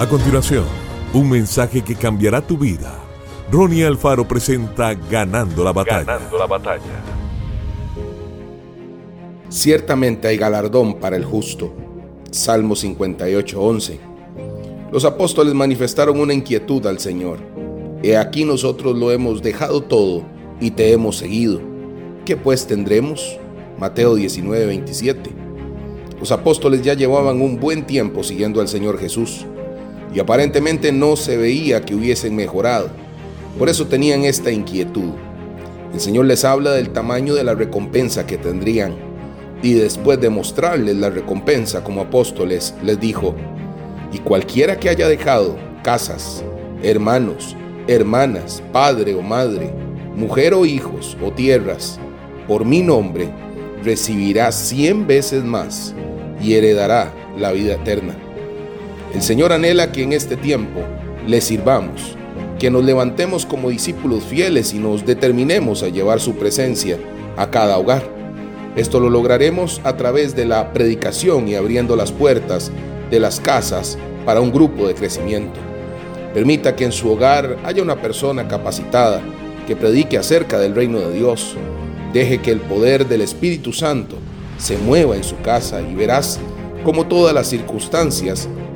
A continuación, un mensaje que cambiará tu vida. Ronnie Alfaro presenta Ganando la batalla. Ganando la batalla. Ciertamente hay galardón para el justo. Salmo 58:11. Los apóstoles manifestaron una inquietud al Señor. He aquí nosotros lo hemos dejado todo y te hemos seguido. ¿Qué pues tendremos? Mateo 19:27. Los apóstoles ya llevaban un buen tiempo siguiendo al Señor Jesús y aparentemente no se veía que hubiesen mejorado. Por eso tenían esta inquietud. El Señor les habla del tamaño de la recompensa que tendrían y después de mostrarles la recompensa como apóstoles, les dijo, y cualquiera que haya dejado casas, hermanos, hermanas, padre o madre, mujer o hijos o tierras, por mi nombre, recibirá cien veces más y heredará la vida eterna. El Señor anhela que en este tiempo le sirvamos, que nos levantemos como discípulos fieles y nos determinemos a llevar su presencia a cada hogar. Esto lo lograremos a través de la predicación y abriendo las puertas de las casas para un grupo de crecimiento. Permita que en su hogar haya una persona capacitada que predique acerca del reino de Dios. Deje que el poder del Espíritu Santo se mueva en su casa y verás cómo todas las circunstancias